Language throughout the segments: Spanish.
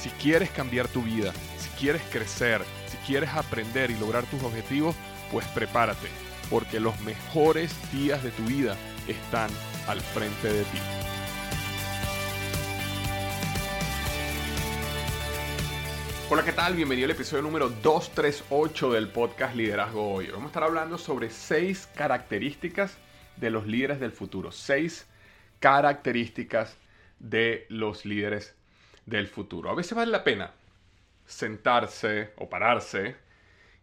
Si quieres cambiar tu vida, si quieres crecer, si quieres aprender y lograr tus objetivos, pues prepárate, porque los mejores días de tu vida están al frente de ti. Hola, ¿qué tal? Bienvenido al episodio número 238 del podcast Liderazgo Hoy. Vamos a estar hablando sobre seis características de los líderes del futuro. Seis características de los líderes del futuro. A veces vale la pena sentarse o pararse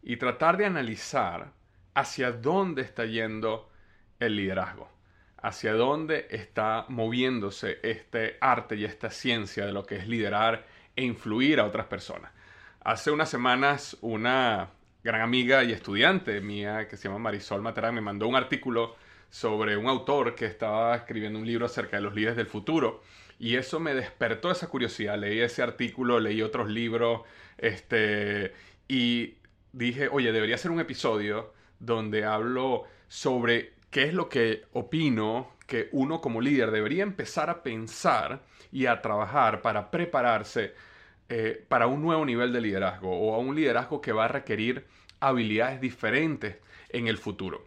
y tratar de analizar hacia dónde está yendo el liderazgo, hacia dónde está moviéndose este arte y esta ciencia de lo que es liderar e influir a otras personas. Hace unas semanas una gran amiga y estudiante mía que se llama Marisol Materán me mandó un artículo sobre un autor que estaba escribiendo un libro acerca de los líderes del futuro y eso me despertó esa curiosidad. Leí ese artículo, leí otros libros este, y dije, oye, debería ser un episodio donde hablo sobre qué es lo que opino que uno como líder debería empezar a pensar y a trabajar para prepararse eh, para un nuevo nivel de liderazgo o a un liderazgo que va a requerir habilidades diferentes en el futuro.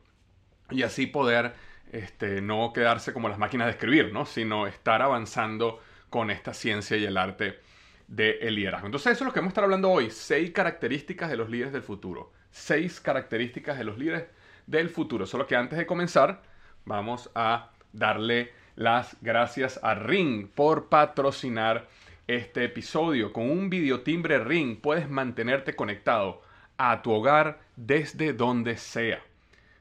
Y así poder este, no quedarse como las máquinas de escribir, ¿no? sino estar avanzando con esta ciencia y el arte del liderazgo. Entonces eso es lo que vamos a estar hablando hoy. Seis características de los líderes del futuro. Seis características de los líderes del futuro. Solo que antes de comenzar, vamos a darle las gracias a Ring por patrocinar este episodio. Con un videotimbre Ring puedes mantenerte conectado a tu hogar desde donde sea.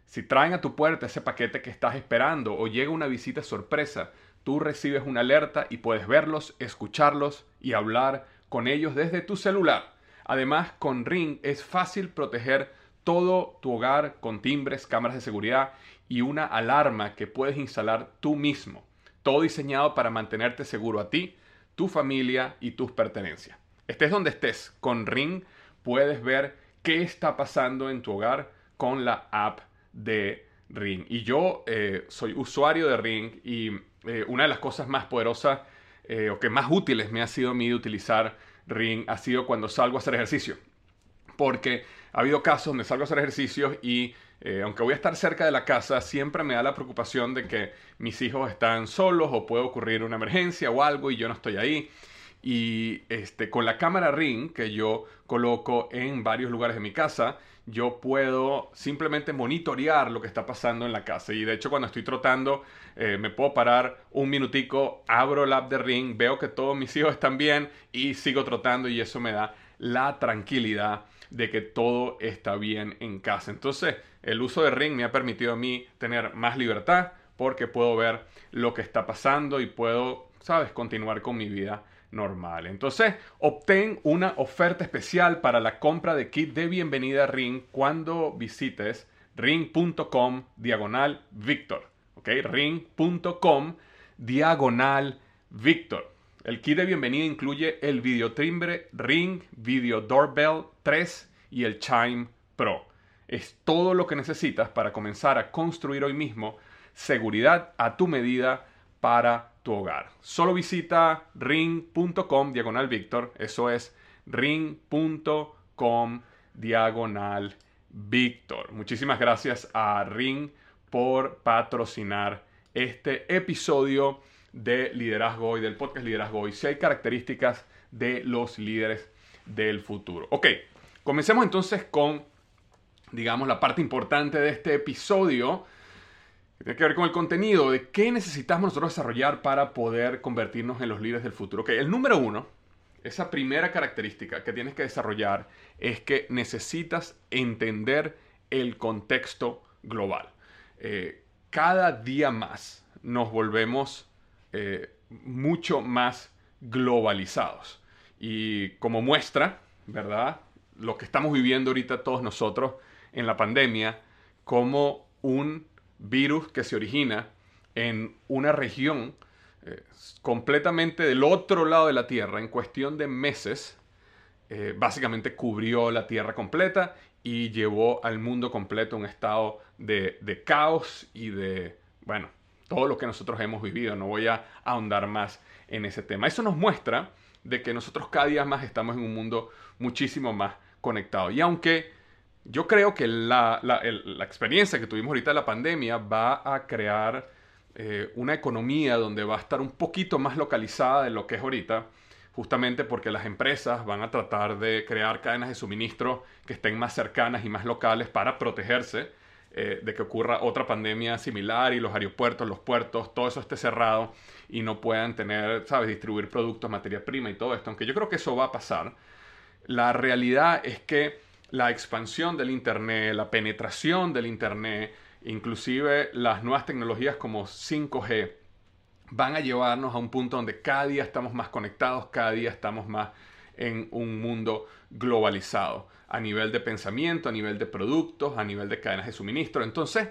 Si traen a tu puerta ese paquete que estás esperando o llega una visita sorpresa, tú recibes una alerta y puedes verlos, escucharlos y hablar con ellos desde tu celular. Además, con Ring es fácil proteger todo tu hogar con timbres, cámaras de seguridad y una alarma que puedes instalar tú mismo. Todo diseñado para mantenerte seguro a ti, tu familia y tus pertenencias. Estés donde estés, con Ring puedes ver qué está pasando en tu hogar con la app de Ring. Y yo eh, soy usuario de Ring y eh, una de las cosas más poderosas eh, o que más útiles me ha sido a mí de utilizar Ring ha sido cuando salgo a hacer ejercicio. Porque ha habido casos donde salgo a hacer ejercicios y aunque voy a estar cerca de la casa, siempre me da la preocupación de que mis hijos están solos o puede ocurrir una emergencia o algo y yo no estoy ahí. Y este, con la cámara Ring que yo coloco en varios lugares de mi casa, yo puedo simplemente monitorear lo que está pasando en la casa. Y de hecho cuando estoy trotando, eh, me puedo parar un minutico, abro el app de Ring, veo que todos mis hijos están bien y sigo trotando y eso me da la tranquilidad de que todo está bien en casa. Entonces, el uso de Ring me ha permitido a mí tener más libertad porque puedo ver lo que está pasando y puedo, sabes, continuar con mi vida normal. Entonces, obtén una oferta especial para la compra de kit de bienvenida a Ring cuando visites ring.com diagonal Victor. ¿Ok? Ring.com diagonal Victor. El kit de bienvenida incluye el videotimbre Ring Video Doorbell 3 y el Chime Pro. Es todo lo que necesitas para comenzar a construir hoy mismo seguridad a tu medida para tu hogar. Solo visita ring.com diagonal Víctor. Eso es ring.com diagonal Víctor. Muchísimas gracias a Ring por patrocinar este episodio de liderazgo hoy, del podcast liderazgo hoy, seis características de los líderes del futuro. Ok, comencemos entonces con, digamos, la parte importante de este episodio, tiene que ver con el contenido, de qué necesitamos nosotros desarrollar para poder convertirnos en los líderes del futuro. Ok, el número uno, esa primera característica que tienes que desarrollar es que necesitas entender el contexto global. Eh, cada día más nos volvemos eh, mucho más globalizados. Y como muestra, ¿verdad? Lo que estamos viviendo ahorita todos nosotros en la pandemia, como un virus que se origina en una región eh, completamente del otro lado de la Tierra, en cuestión de meses, eh, básicamente cubrió la Tierra completa y llevó al mundo completo un estado de, de caos y de, bueno, todo lo que nosotros hemos vivido. No voy a ahondar más en ese tema. Eso nos muestra de que nosotros cada día más estamos en un mundo muchísimo más conectado. Y aunque yo creo que la, experiencia que tuvimos ahorita de la pandemia va a crear eh, una economía donde va a estar un poquito más localizada de lo que es ahorita, justamente porque las empresas van a tratar de crear cadenas de suministro que estén más cercanas y más locales para protegerse eh, de que ocurra otra pandemia similar y los aeropuertos, los puertos, todo eso esté cerrado y no puedan tener, ¿sabes?, distribuir productos, materia prima y todo esto. Aunque yo creo que eso va a pasar, la realidad es que la expansión del Internet, la penetración del Internet, inclusive las nuevas tecnologías como 5G, van a llevarnos a un punto donde cada día estamos más conectados, cada día estamos más en un mundo globalizado a nivel de pensamiento, a nivel de productos, a nivel de cadenas de suministro. Entonces,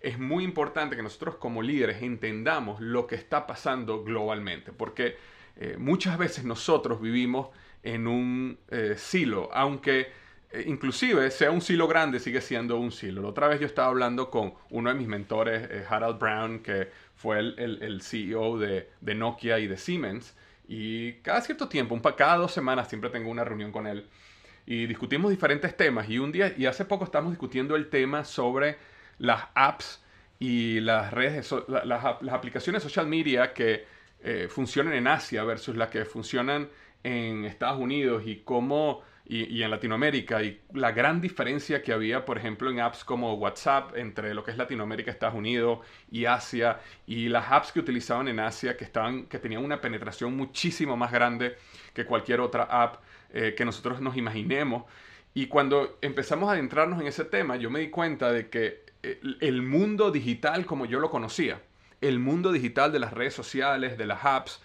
es muy importante que nosotros como líderes entendamos lo que está pasando globalmente, porque eh, muchas veces nosotros vivimos en un eh, silo, aunque inclusive sea un silo grande, sigue siendo un silo. La otra vez yo estaba hablando con uno de mis mentores, Harald Brown, que fue el, CEO de, de, Nokia y de Siemens, y cada cierto tiempo, un, cada dos semanas siempre tengo una reunión con él y discutimos diferentes temas. Y un día, y hace poco estamos discutiendo el tema sobre las apps y las redes, las, aplicaciones social media que eh, funcionan en Asia versus las que funcionan en Estados Unidos y cómo y, en Latinoamérica y la gran diferencia que había, por ejemplo, en apps como WhatsApp entre lo que es Latinoamérica, Estados Unidos y Asia y las apps que utilizaban en Asia que estaban que tenían una penetración muchísimo más grande que cualquier otra app eh, que nosotros nos imaginemos. Y cuando empezamos a adentrarnos en ese tema, yo me di cuenta de que el mundo digital como yo lo conocía, el mundo digital de las redes sociales, de las apps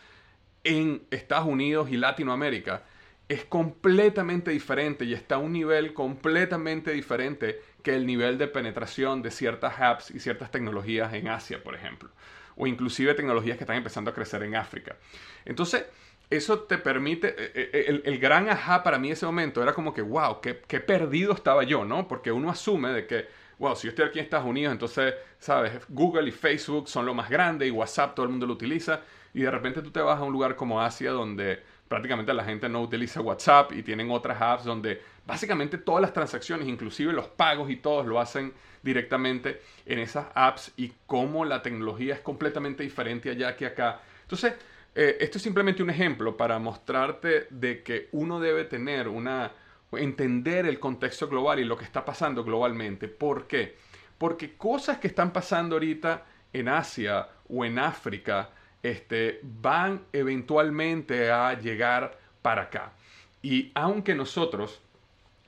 en Estados Unidos y Latinoamérica, es completamente diferente y está a un nivel completamente diferente que el nivel de penetración de ciertas apps y ciertas tecnologías en Asia, por ejemplo, o inclusive tecnologías que están empezando a crecer en África. Entonces, eso te permite, eh, eh, el, gran ajá para mí ese momento era como que, wow, qué, perdido estaba yo, ¿no? Porque uno asume de que, wow, si yo estoy aquí en Estados Unidos, entonces, sabes, Google y Facebook son lo más grande y WhatsApp todo el mundo lo utiliza y de repente tú te vas a un lugar como Asia donde prácticamente la gente no utiliza WhatsApp y tienen otras apps donde básicamente todas las transacciones, inclusive los pagos y todos lo hacen directamente en esas apps y cómo la tecnología es completamente diferente allá que acá. Entonces, eh, esto es simplemente un ejemplo para mostrarte de que uno debe tener una, entender el contexto global y lo que está pasando globalmente. ¿Por qué? Porque cosas que están pasando ahorita en Asia o en África este, van eventualmente a llegar para acá. Y aunque nosotros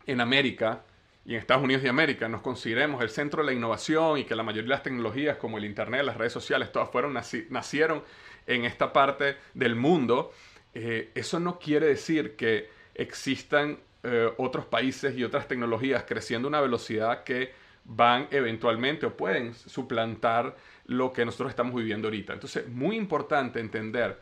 en América y en Estados Unidos de América nos consideremos el centro de la innovación y que la mayoría de las tecnologías como el Internet, las redes sociales, todas fueron, nacieron en esta parte del mundo, eh, eso no quiere decir que existan eh, otros países y otras tecnologías creciendo a una velocidad que van eventualmente o pueden suplantar lo que nosotros estamos viviendo ahorita. Entonces, muy importante entender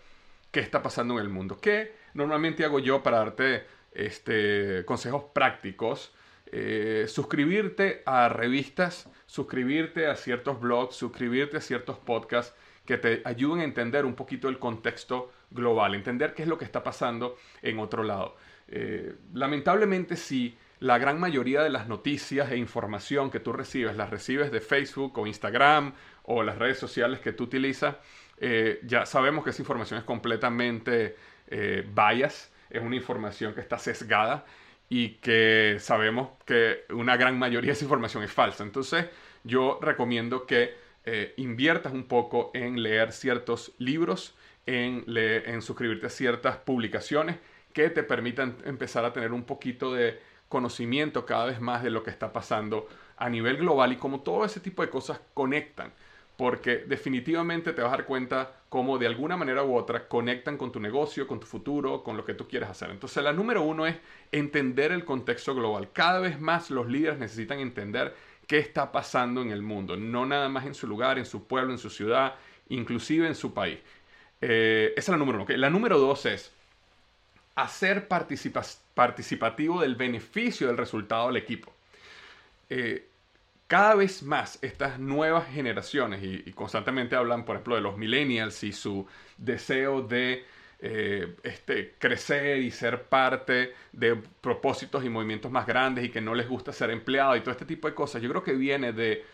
qué está pasando en el mundo. ¿Qué normalmente hago yo para darte este, consejos prácticos? Eh, suscribirte a revistas, suscribirte a ciertos blogs, suscribirte a ciertos podcasts que te ayuden a entender un poquito el contexto global, entender qué es lo que está pasando en otro lado. Eh, lamentablemente si la gran mayoría de las noticias e información que tú recibes las recibes de Facebook o Instagram o las redes sociales que tú utilizas, eh, ya sabemos que esa información es completamente eh, bias, es una información que está sesgada y que sabemos que una gran mayoría de esa información es falsa. Entonces yo recomiendo que eh, inviertas un poco en leer ciertos libros, en, en suscribirte a ciertas publicaciones que te permitan empezar a tener un poquito de conocimiento cada vez más de lo que está pasando a nivel global y cómo todo ese tipo de cosas conectan porque definitivamente te vas a dar cuenta cómo de alguna manera u otra conectan con tu negocio, con tu futuro, con lo que tú quieres hacer. Entonces la número uno es entender el contexto global. Cada vez más los líderes necesitan entender qué está pasando en el mundo, no nada más en su lugar, en su pueblo, en su ciudad, inclusive en su país. Eh, esa es la número uno. La número dos es hacer participativo del beneficio del resultado del equipo. Eh, cada vez más estas nuevas generaciones, y, constantemente hablan, por ejemplo, de los millennials y su deseo de eh, este, crecer y ser parte de propósitos y movimientos más grandes y que no les gusta ser empleado y todo este tipo de cosas, yo creo que viene de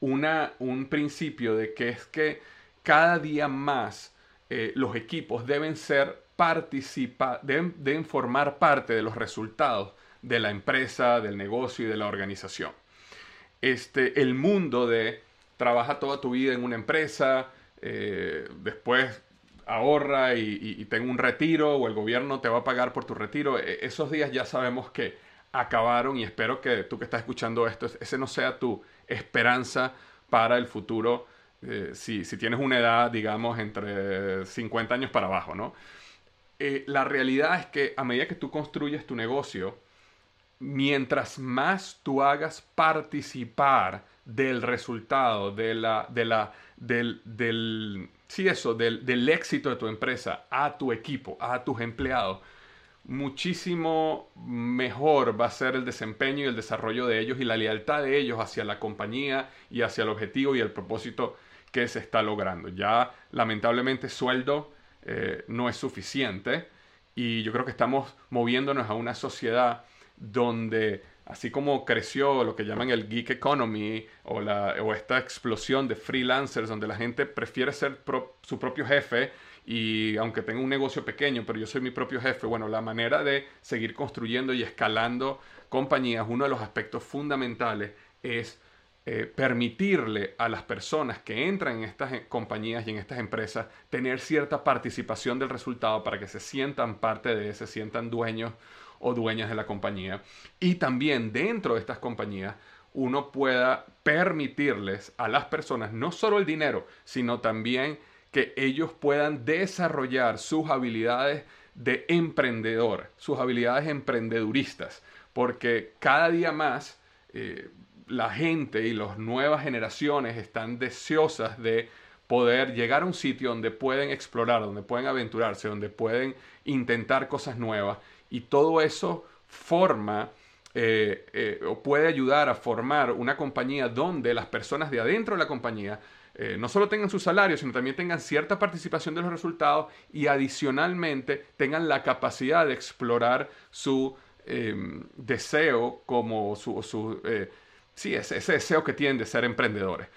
una, un principio de que es que cada día más eh, los equipos deben ser participa deben, formar parte de los resultados de la empresa, del negocio y de la organización este, el mundo de trabaja toda tu vida en una empresa, eh, después ahorra y, y, un retiro o el gobierno te va a pagar por tu retiro. E, esos días ya sabemos que acabaron y espero que tú que estás escuchando esto, ese no sea tu esperanza para el futuro eh, si, tienes una edad, digamos, entre 50 años para abajo, ¿no? Eh, la realidad es que a medida que tú construyes tu negocio, mientras más tú hagas participar del resultado, de la, de la, del, del, sí, eso, del, del éxito de tu empresa a tu equipo, a tus empleados, muchísimo mejor va a ser el desempeño y el desarrollo de ellos y la lealtad de ellos hacia la compañía y hacia el objetivo y el propósito que se está logrando. Ya lamentablemente sueldo eh, no es suficiente. Y yo creo que estamos moviéndonos a una sociedad donde así como creció lo que llaman el geek economy o, esta explosión de freelancers donde la gente prefiere ser su propio jefe y aunque tenga un negocio pequeño, pero yo soy mi propio jefe, bueno, la manera de seguir construyendo y escalando compañías, uno de los aspectos fundamentales es eh, permitirle a las personas que entran en estas compañías y en estas empresas tener cierta participación del resultado para que se sientan parte de, se sientan dueños o dueñas de la compañía. Y también dentro de estas compañías uno pueda permitirles a las personas no solo el dinero, sino también que ellos puedan desarrollar sus habilidades de emprendedor, sus habilidades emprendeduristas, porque cada día más eh, la gente y las nuevas generaciones están deseosas de poder llegar a un sitio donde pueden explorar, donde pueden aventurarse, donde pueden intentar cosas nuevas. Y todo eso forma eh, eh, o puede ayudar a formar una compañía donde las personas de adentro de la compañía eh, no solo tengan su salario, sino también tengan cierta participación de los resultados y adicionalmente tengan la capacidad de explorar su em, deseo como su, su sí, ese, ese deseo que tienen de ser emprendedores.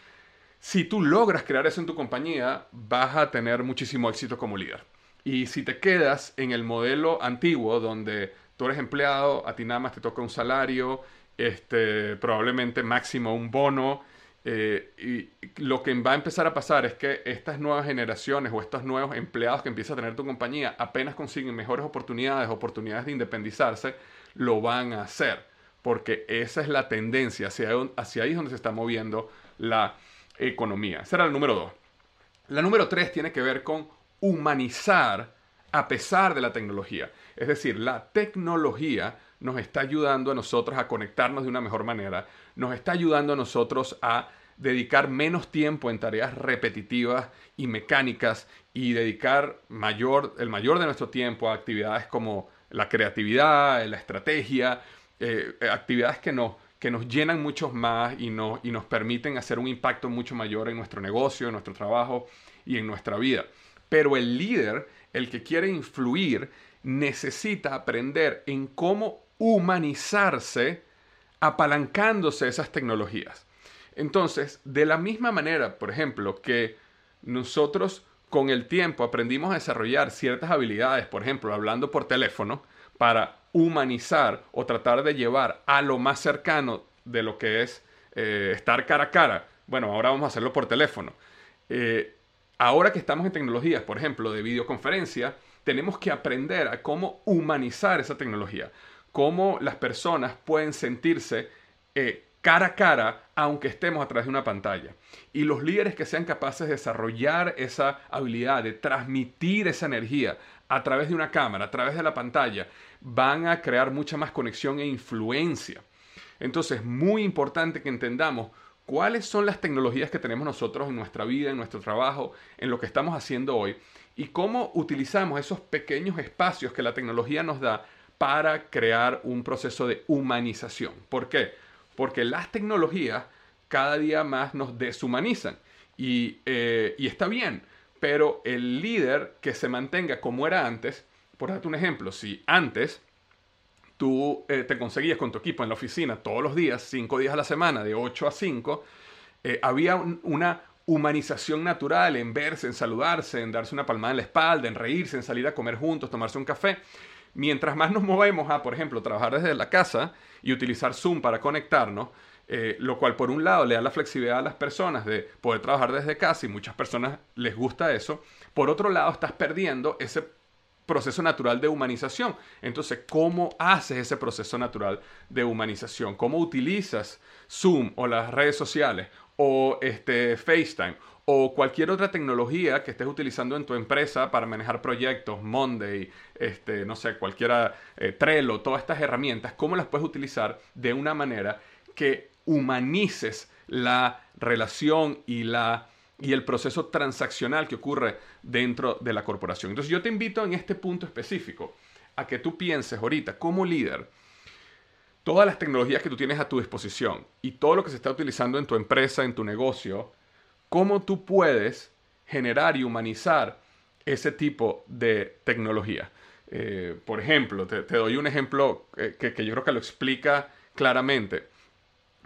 Si tú logras crear eso en tu compañía, vas a tener muchísimo éxito como líder. Y si te quedas en el modelo antiguo donde tú eres empleado, a ti nada más te toca un salario, este, probablemente máximo un bono, eh, y lo que va a empezar a pasar es que estas nuevas generaciones o estos nuevos empleados que empieza a tener tu compañía apenas consiguen mejores oportunidades, oportunidades de independizarse, lo van a hacer. Porque esa es la tendencia, hacia, hacia ahí es donde se está moviendo la economía. Esa era el número dos. La número tres tiene que ver con humanizar a pesar de la tecnología. Es decir, la tecnología nos está ayudando a nosotros a conectarnos de una mejor manera, nos está ayudando a nosotros a dedicar menos tiempo en tareas repetitivas y mecánicas y dedicar mayor, el mayor de nuestro tiempo a actividades como la creatividad, la estrategia, eh, actividades que nos, que nos llenan mucho más y, y nos permiten hacer un impacto mucho mayor en nuestro negocio, en nuestro trabajo y en nuestra vida. Pero el líder, el que quiere influir, necesita aprender en cómo humanizarse apalancándose esas tecnologías. Entonces, de la misma manera, por ejemplo, que nosotros con el tiempo aprendimos a desarrollar ciertas habilidades, por ejemplo, hablando por teléfono, para humanizar o tratar de llevar a lo más cercano de lo que es eh, estar cara a cara. Bueno, ahora vamos a hacerlo por teléfono. Eh, ahora que estamos en tecnologías, por ejemplo, de videoconferencia, tenemos que aprender a cómo humanizar esa tecnología, cómo las personas pueden sentirse eh, cara a cara aunque estemos a través de una pantalla. Y los líderes que sean capaces de desarrollar esa habilidad de transmitir esa energía a través de una cámara, a través de la pantalla, van a crear mucha más conexión e influencia. Entonces, es muy importante que entendamos cuáles son las tecnologías que tenemos nosotros en nuestra vida, en nuestro trabajo, en lo que estamos haciendo hoy y cómo utilizamos esos pequeños espacios que la tecnología nos da para crear un proceso de humanización. ¿Por qué? Porque las tecnologías cada día más nos deshumanizan y, eh, está bien, pero el líder que se mantenga como era antes, por darte un ejemplo, si antes tú eh, te conseguías con tu equipo en la oficina todos los días, cinco días a la semana, de 8 a 5, eh, había una humanización natural en verse, en saludarse, en darse una palmada en la espalda, en reírse, en salir a comer juntos, tomarse un café. Mientras más nos movemos a, por ejemplo, trabajar desde la casa y utilizar Zoom para conectarnos, eh, lo cual por un lado le da la flexibilidad a las personas de poder trabajar desde casa y muchas personas les gusta eso, por otro lado estás perdiendo ese proceso natural de humanización. Entonces, ¿cómo haces ese proceso natural de humanización? ¿Cómo utilizas Zoom o las redes sociales o este FaceTime o cualquier otra tecnología que estés utilizando en tu empresa para manejar proyectos, Monday, este, no sé, cualquiera, eh, Trello, todas estas herramientas, cómo las puedes utilizar de una manera que humanices la relación y la y el proceso transaccional que ocurre dentro de la corporación. Entonces yo te invito en este punto específico a que tú pienses ahorita como líder todas las tecnologías que tú tienes a tu disposición y todo lo que se está utilizando en tu empresa, en tu negocio, cómo tú puedes generar y humanizar ese tipo de tecnología. Eh, por ejemplo, te, doy un ejemplo eh, que, que yo creo que lo explica claramente.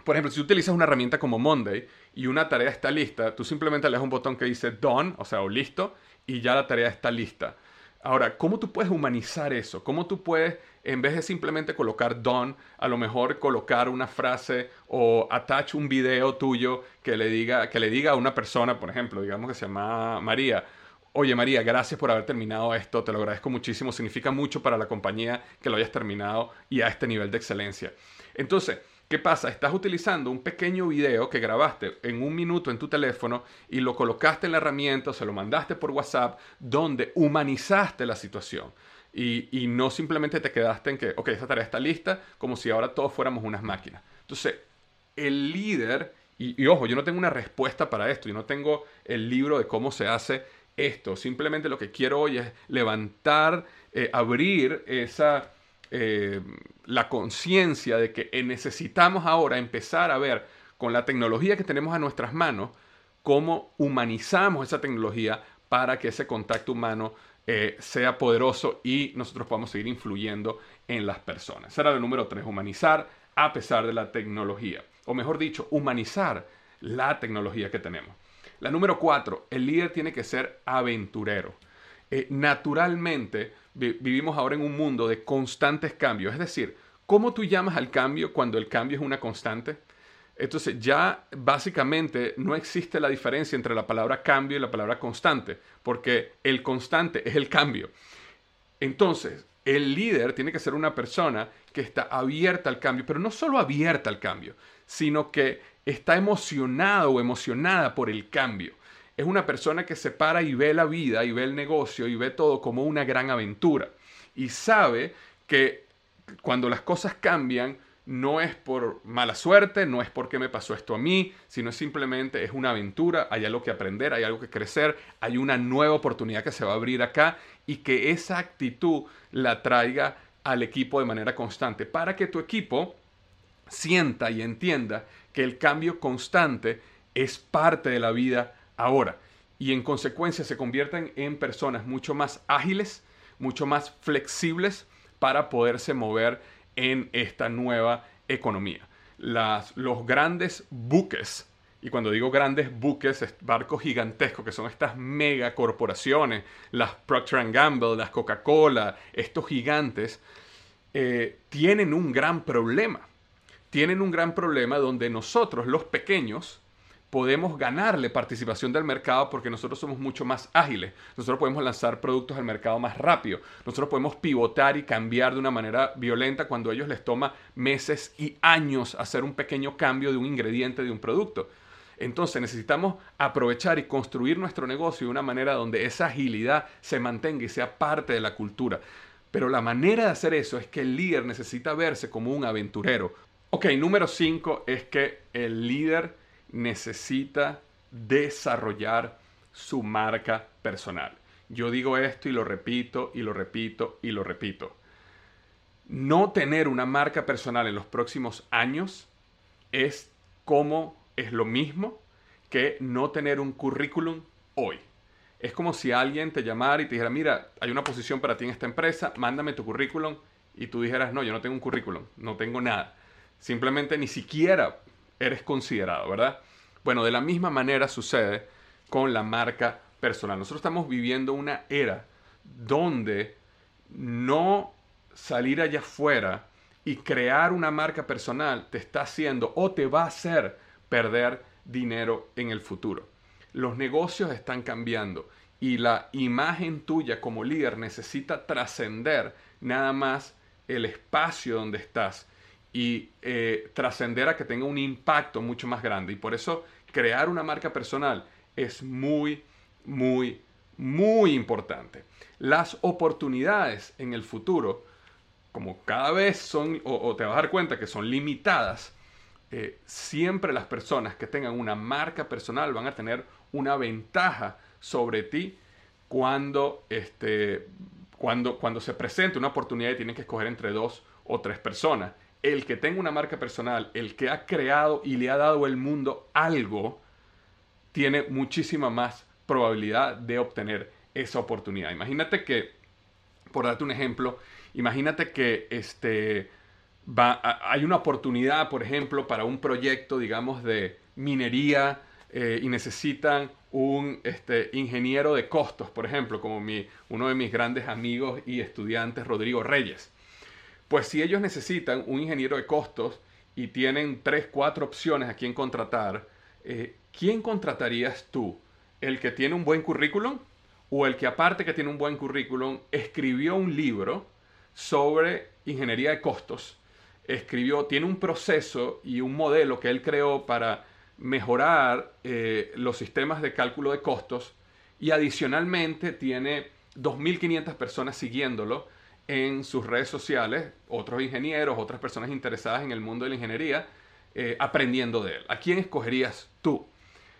Por ejemplo, si utilizas una herramienta como Monday y una tarea está lista, tú simplemente le das un botón que dice done, o sea, o listo, y ya la tarea está lista. Ahora, ¿cómo tú puedes humanizar eso? ¿Cómo tú puedes, en vez de simplemente colocar done, a lo mejor colocar una frase o attach un video tuyo que le diga, que le diga a una persona, por ejemplo, digamos que se llama María, Oye María, gracias por haber terminado esto, te lo agradezco muchísimo, significa mucho para la compañía que lo hayas terminado y a este nivel de excelencia. Entonces, ¿Qué pasa? Estás utilizando un pequeño video que grabaste en un minuto en tu teléfono y lo colocaste en la herramienta, o se lo mandaste por WhatsApp, donde humanizaste la situación. Y, no simplemente te quedaste en que, ok, esta tarea está lista, como si ahora todos fuéramos unas máquinas. Entonces, el líder, y, ojo, yo no tengo una respuesta para esto, yo no tengo el libro de cómo se hace esto, simplemente lo que quiero hoy es levantar, eh, abrir esa eh, la conciencia de que necesitamos ahora empezar a ver con la tecnología que tenemos a nuestras manos cómo humanizamos esa tecnología para que ese contacto humano eh, sea poderoso y nosotros podamos seguir influyendo en las personas. Será el número tres, humanizar a pesar de la tecnología. O mejor dicho, humanizar la tecnología que tenemos. La número cuatro, el líder tiene que ser aventurero. Eh, naturalmente, vivimos ahora en un mundo de constantes cambios. Es decir, ¿cómo tú llamas al cambio cuando el cambio es una constante? Entonces ya básicamente no existe la diferencia entre la palabra cambio y la palabra constante, porque el constante es el cambio. Entonces, el líder tiene que ser una persona que está abierta al cambio, pero no solo abierta al cambio, sino que está emocionado o emocionada por el cambio es una persona que se para y ve la vida y ve el negocio y ve todo como una gran aventura. Y sabe que cuando las cosas cambian, no es por mala suerte, no es porque me pasó esto a mí, sino simplemente es una aventura, hay algo que aprender, hay algo que crecer, hay una nueva oportunidad que se va a abrir acá y que esa actitud la traiga al equipo de manera constante para que tu equipo sienta y entienda que el cambio constante es parte de la vida ahora y en consecuencia se convierten en personas mucho más ágiles, mucho más flexibles para poderse mover en esta nueva economía. Las, los grandes buques y cuando digo grandes buques, barcos gigantescos, que son estas mega corporaciones, las Procter Gamble, las Coca-Cola, estos gigantes, eh, tienen un gran problema. Tienen un gran problema donde nosotros, los pequeños, podemos ganarle participación del mercado porque nosotros somos mucho más ágiles. Nosotros podemos lanzar productos al mercado más rápido. Nosotros podemos pivotar y cambiar de una manera violenta cuando a ellos les toma meses y años hacer un pequeño cambio de un ingrediente de un producto. Entonces necesitamos aprovechar y construir nuestro negocio de una manera donde esa agilidad se mantenga y sea parte de la cultura. Pero la manera de hacer eso es que el líder necesita verse como un aventurero. Ok, número 5 es que el líder necesita desarrollar su marca personal. Yo digo esto y lo repito y lo repito y lo repito. No tener una marca personal en los próximos años es como es lo mismo que no tener un currículum hoy. Es como si alguien te llamara y te dijera, mira, hay una posición para ti en esta empresa, mándame tu currículum y tú dijeras, no, yo no tengo un currículum, no tengo nada. Simplemente ni siquiera eres considerado, ¿verdad? Bueno, de la misma manera sucede con la marca personal. Nosotros estamos viviendo una era donde no salir allá afuera y crear una marca personal te está haciendo o te va a hacer perder dinero en el futuro. Los negocios están cambiando y la imagen tuya como líder necesita trascender nada más el espacio donde estás y eh, trascender a que tenga un impacto mucho más grande. Y por eso crear una marca personal es muy, muy, muy importante. Las oportunidades en el futuro, como cada vez son, o, te vas a dar cuenta que son limitadas, eh, siempre las personas que tengan una marca personal van a tener una ventaja sobre ti cuando, este, cuando, cuando se presente una oportunidad y tienen que escoger entre dos o tres personas el que tenga una marca personal, el que ha creado y le ha dado al mundo algo, tiene muchísima más probabilidad de obtener esa oportunidad. Imagínate que, por darte un ejemplo, imagínate que este, va, hay una oportunidad, por ejemplo, para un proyecto, digamos, de minería eh, y necesitan un este, ingeniero de costos, por ejemplo, como mi, uno de mis grandes amigos y estudiantes, Rodrigo Reyes. Pues si ellos necesitan un ingeniero de costos y tienen tres, cuatro opciones a quién contratar, eh, ¿quién contratarías tú? ¿El que tiene un buen currículum? ¿O el que aparte que tiene un buen currículum, escribió un libro sobre ingeniería de costos? Escribió, tiene un proceso y un modelo que él creó para mejorar eh, los sistemas de cálculo de costos y adicionalmente tiene 2.500 personas siguiéndolo en sus redes sociales otros ingenieros, otras personas interesadas en el mundo de la ingeniería, eh, aprendiendo de él. ¿A quién escogerías tú?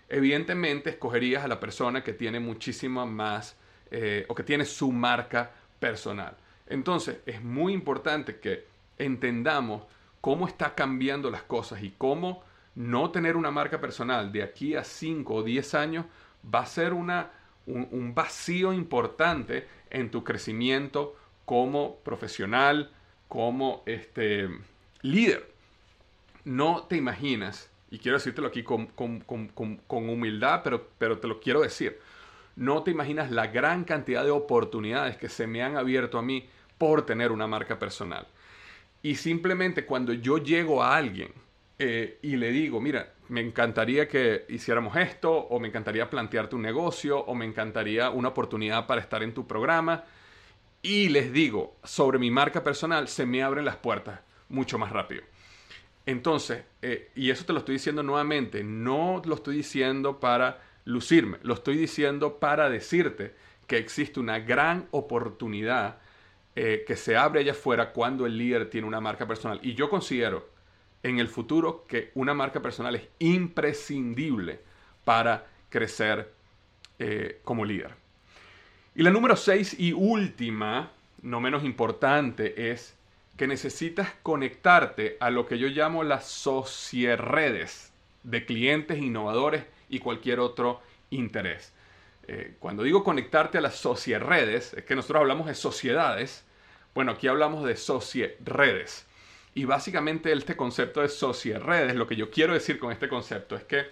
Evidentemente escogerías a la persona que tiene muchísima más eh, o que tiene su marca personal. Entonces es muy importante que entendamos cómo está cambiando las cosas y cómo no tener una marca personal de aquí a 5 o 10 años va a ser una, un vacío importante en tu crecimiento como profesional, como este, líder. No te imaginas, y quiero decírtelo aquí con, humildad, pero, pero te lo quiero decir, no te imaginas la gran cantidad de oportunidades que se me han abierto a mí por tener una marca personal. Y simplemente cuando yo llego a alguien eh, y le digo, mira, me encantaría que hiciéramos esto, o me encantaría plantearte un negocio, o me encantaría una oportunidad para estar en tu programa, y les digo sobre mi marca personal, se me abren las puertas mucho más rápido. Entonces, eh, y eso te lo estoy diciendo nuevamente, no lo estoy diciendo para lucirme, lo estoy diciendo para decirte que existe una gran oportunidad eh, que se abre allá afuera cuando el líder tiene una marca personal. Y yo considero en el futuro que una marca personal es imprescindible para crecer eh, como líder. Y la número 6 y última, no menos importante, es que necesitas conectarte a lo que yo llamo las socieredes de clientes, innovadores y cualquier otro interés. Eh, cuando digo conectarte a las socieredes, es que nosotros hablamos de sociedades, bueno, aquí hablamos de socieredes. Y básicamente este concepto de socieredes, lo que yo quiero decir con este concepto es que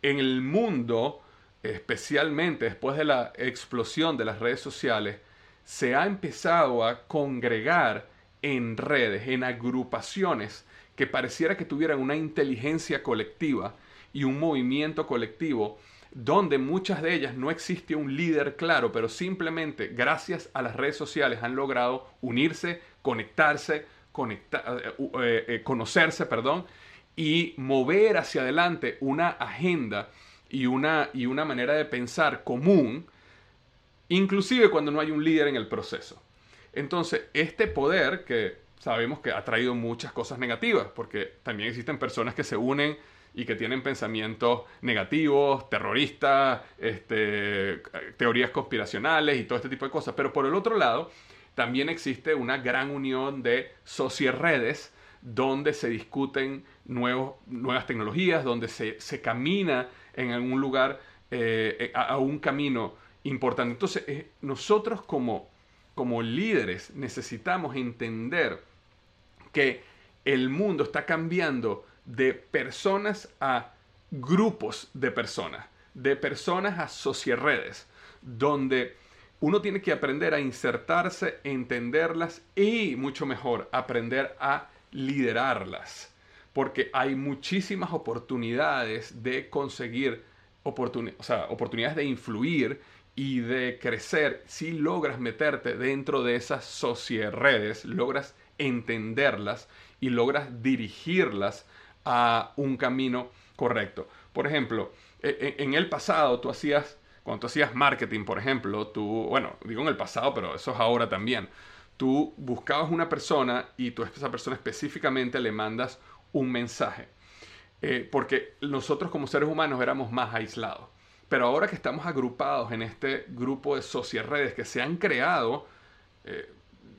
en el mundo, especialmente después de la explosión de las redes sociales, se ha empezado a congregar en redes, en agrupaciones que pareciera que tuvieran una inteligencia colectiva y un movimiento colectivo donde muchas de ellas no existe un líder claro, pero simplemente gracias a las redes sociales han logrado unirse, conectarse, eh, eh, eh, conocerse, perdón, y mover hacia adelante una agenda y una, y una manera de pensar común, inclusive cuando no hay un líder en el proceso. Entonces, este poder que sabemos que ha traído muchas cosas negativas, porque también existen personas que se unen y que tienen pensamientos negativos, terroristas, este, teorías conspiracionales y todo este tipo de cosas. Pero por el otro lado, también existe una gran unión de socieredes donde se discuten nuevos, nuevas tecnologías, donde se, camina en algún lugar eh, a, un camino importante. Entonces, eh, nosotros como, como líderes necesitamos entender que el mundo está cambiando de personas a grupos de personas, de personas a socieredes, donde uno tiene que aprender a insertarse, entenderlas y, mucho mejor, aprender a liderarlas. Porque hay muchísimas oportunidades de conseguir oportunidades de influir y de crecer si logras meterte dentro de esas socieredes, logras entenderlas y logras dirigirlas a un camino correcto. Por ejemplo, e, e, en el pasado tú hacías cuando tú hacías marketing, por ejemplo, tú, bueno, digo en el pasado, pero eso es ahora también, tú buscabas una persona y tú a esa persona específicamente le mandas un mensaje. Eh, porque nosotros como seres humanos éramos más aislados. Pero ahora que estamos agrupados en este grupo de sociedades que se han creado, eh,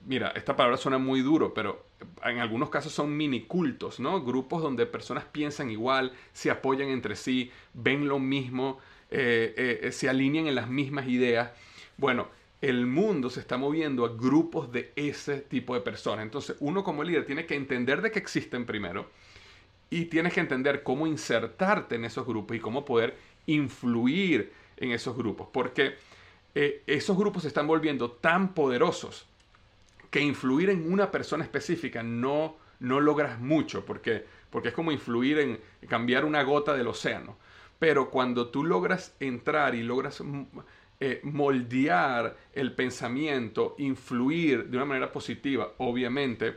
mira, esta palabra suena muy duro, pero en algunos casos son mini cultos, ¿no? Grupos donde personas piensan igual, se apoyan entre sí, ven lo mismo, eh, se alinean en las mismas ideas. Bueno, el mundo se está moviendo a grupos de ese tipo de personas. Entonces, uno como líder tiene que entender de que existen primero y tienes que entender cómo insertarte en esos grupos y cómo poder influir en esos grupos. Porque eh, esos grupos se están volviendo tan poderosos que influir en una persona específica no, no logras mucho, porque, porque es como influir en cambiar una gota del océano. Pero cuando tú logras entrar y logras eh, moldear el pensamiento, influir de una manera positiva, obviamente,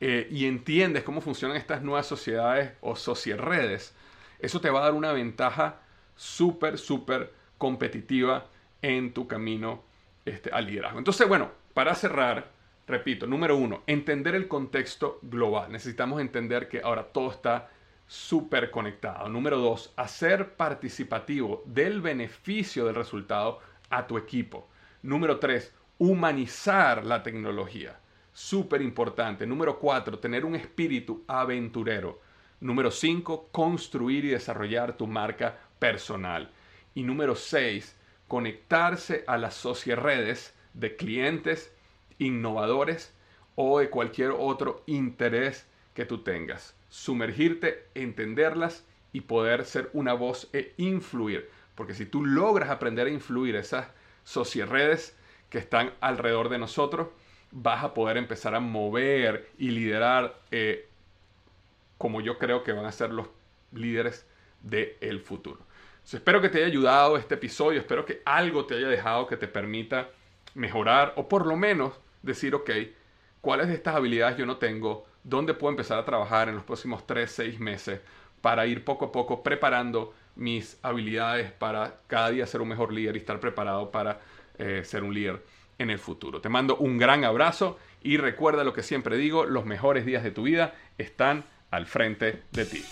eh, y entiendes cómo funcionan estas nuevas sociedades o socieredes, eso te va a dar una ventaja súper, súper competitiva en tu camino este, al liderazgo. Entonces, bueno, para cerrar, repito, número uno, entender el contexto global. Necesitamos entender que ahora todo está súper conectado. Número dos, hacer participativo del beneficio del resultado a tu equipo. Número tres, humanizar la tecnología. Súper importante. Número cuatro, tener un espíritu aventurero. Número cinco, construir y desarrollar tu marca personal. Y número seis, conectarse a las socieredes de clientes, innovadores o de cualquier otro interés que tú tengas sumergirte, entenderlas y poder ser una voz e influir. Porque si tú logras aprender a influir esas sociedades que están alrededor de nosotros, vas a poder empezar a mover y liderar eh, como yo creo que van a ser los líderes del futuro. espero que te haya ayudado este episodio, espero que algo te haya dejado que te permita mejorar o por lo menos decir, ok, ¿cuáles de estas habilidades yo no tengo? dónde puedo empezar a trabajar en los próximos 3, 6 meses para ir poco a poco preparando mis habilidades para cada día ser un mejor líder y estar preparado para eh, ser un líder en el futuro. Te mando un gran abrazo y recuerda lo que siempre digo, los mejores días de tu vida están al frente de ti.